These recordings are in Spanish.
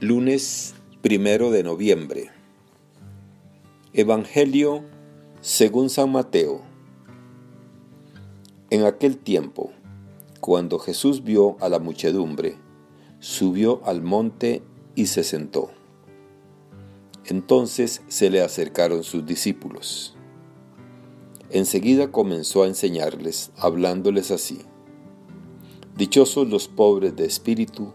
Lunes primero de noviembre. Evangelio según San Mateo. En aquel tiempo, cuando Jesús vio a la muchedumbre, subió al monte y se sentó. Entonces se le acercaron sus discípulos. Enseguida comenzó a enseñarles, hablándoles así. Dichosos los pobres de espíritu,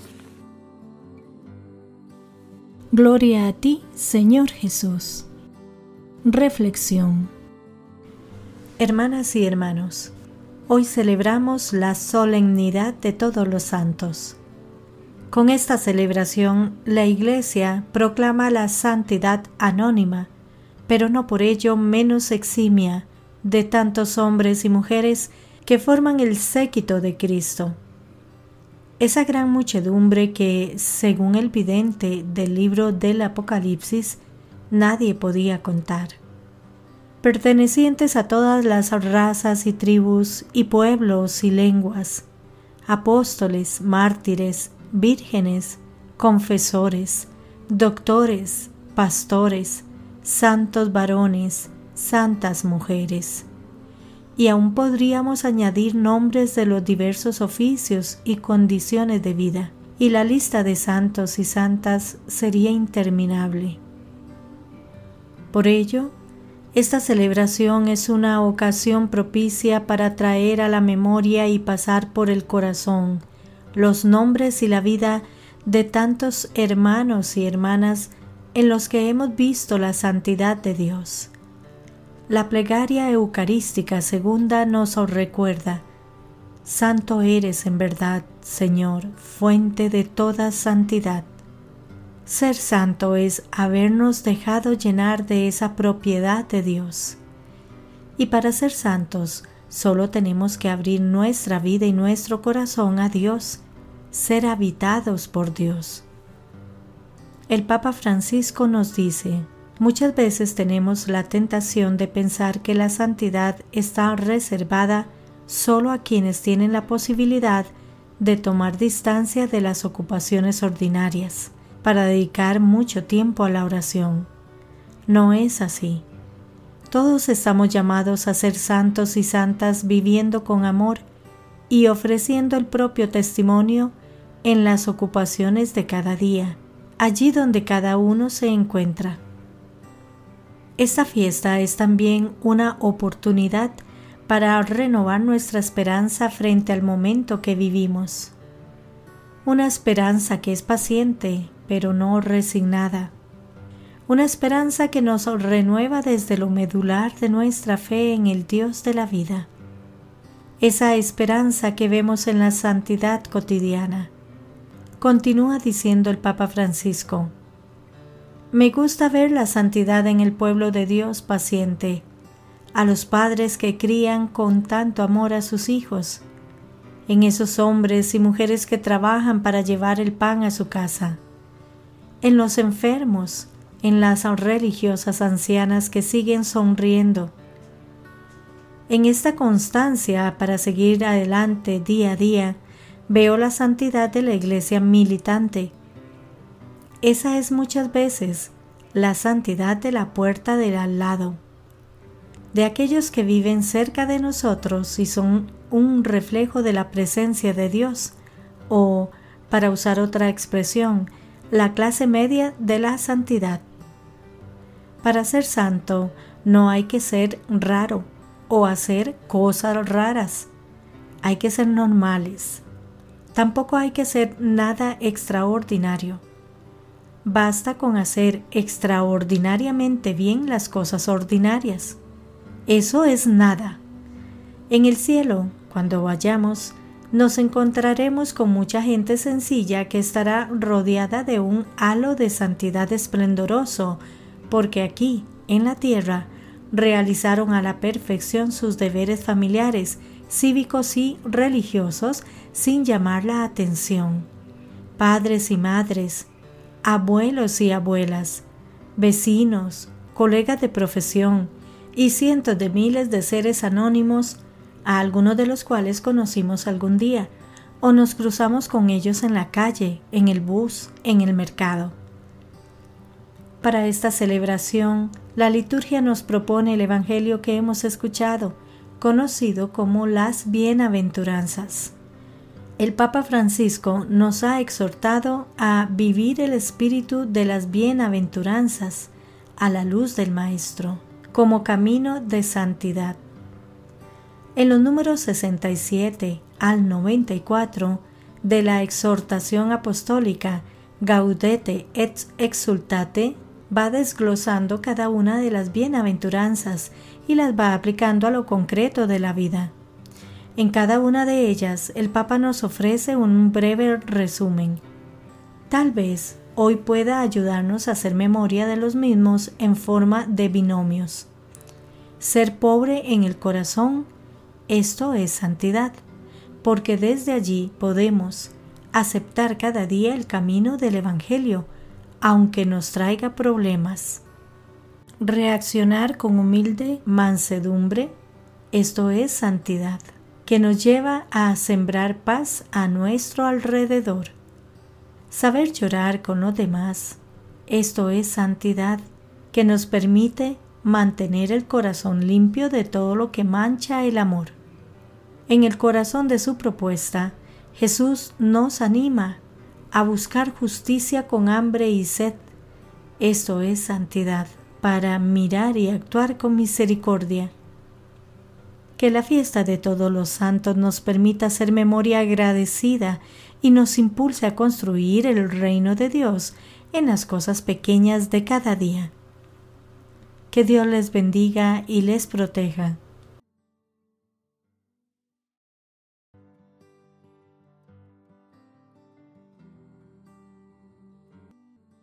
Gloria a ti, Señor Jesús. Reflexión. Hermanas y hermanos, hoy celebramos la solemnidad de todos los santos. Con esta celebración, la Iglesia proclama la santidad anónima, pero no por ello menos eximia, de tantos hombres y mujeres que forman el séquito de Cristo esa gran muchedumbre que, según el vidente del libro del Apocalipsis, nadie podía contar. Pertenecientes a todas las razas y tribus y pueblos y lenguas, apóstoles, mártires, vírgenes, confesores, doctores, pastores, santos varones, santas mujeres y aún podríamos añadir nombres de los diversos oficios y condiciones de vida, y la lista de santos y santas sería interminable. Por ello, esta celebración es una ocasión propicia para traer a la memoria y pasar por el corazón los nombres y la vida de tantos hermanos y hermanas en los que hemos visto la santidad de Dios la plegaria eucarística segunda nos recuerda, Santo eres en verdad, Señor, fuente de toda santidad. Ser santo es habernos dejado llenar de esa propiedad de Dios. Y para ser santos, solo tenemos que abrir nuestra vida y nuestro corazón a Dios, ser habitados por Dios. El Papa Francisco nos dice, Muchas veces tenemos la tentación de pensar que la santidad está reservada solo a quienes tienen la posibilidad de tomar distancia de las ocupaciones ordinarias para dedicar mucho tiempo a la oración. No es así. Todos estamos llamados a ser santos y santas viviendo con amor y ofreciendo el propio testimonio en las ocupaciones de cada día, allí donde cada uno se encuentra. Esta fiesta es también una oportunidad para renovar nuestra esperanza frente al momento que vivimos. Una esperanza que es paciente, pero no resignada. Una esperanza que nos renueva desde lo medular de nuestra fe en el Dios de la vida. Esa esperanza que vemos en la santidad cotidiana. Continúa diciendo el Papa Francisco. Me gusta ver la santidad en el pueblo de Dios paciente, a los padres que crían con tanto amor a sus hijos, en esos hombres y mujeres que trabajan para llevar el pan a su casa, en los enfermos, en las religiosas ancianas que siguen sonriendo. En esta constancia para seguir adelante día a día, veo la santidad de la iglesia militante, esa es muchas veces la santidad de la puerta del al lado, de aquellos que viven cerca de nosotros y son un reflejo de la presencia de Dios, o para usar otra expresión, la clase media de la santidad. Para ser santo no hay que ser raro o hacer cosas raras. Hay que ser normales. Tampoco hay que ser nada extraordinario. Basta con hacer extraordinariamente bien las cosas ordinarias. Eso es nada. En el cielo, cuando vayamos, nos encontraremos con mucha gente sencilla que estará rodeada de un halo de santidad esplendoroso, porque aquí, en la tierra, realizaron a la perfección sus deberes familiares, cívicos y religiosos sin llamar la atención. Padres y madres, abuelos y abuelas, vecinos, colegas de profesión y cientos de miles de seres anónimos a algunos de los cuales conocimos algún día, o nos cruzamos con ellos en la calle, en el bus, en el mercado. Para esta celebración, la liturgia nos propone el Evangelio que hemos escuchado, conocido como las bienaventuranzas. El Papa Francisco nos ha exhortado a vivir el espíritu de las bienaventuranzas a la luz del Maestro, como camino de santidad. En los números 67 al 94 de la exhortación apostólica Gaudete et Exultate va desglosando cada una de las bienaventuranzas y las va aplicando a lo concreto de la vida. En cada una de ellas el Papa nos ofrece un breve resumen. Tal vez hoy pueda ayudarnos a hacer memoria de los mismos en forma de binomios. Ser pobre en el corazón esto es santidad, porque desde allí podemos aceptar cada día el camino del Evangelio, aunque nos traiga problemas. Reaccionar con humilde mansedumbre, esto es santidad, que nos lleva a sembrar paz a nuestro alrededor. Saber llorar con los demás, esto es santidad, que nos permite mantener el corazón limpio de todo lo que mancha el amor. En el corazón de su propuesta, Jesús nos anima a buscar justicia con hambre y sed. Esto es santidad, para mirar y actuar con misericordia. Que la fiesta de todos los santos nos permita ser memoria agradecida y nos impulse a construir el reino de Dios en las cosas pequeñas de cada día. Que Dios les bendiga y les proteja.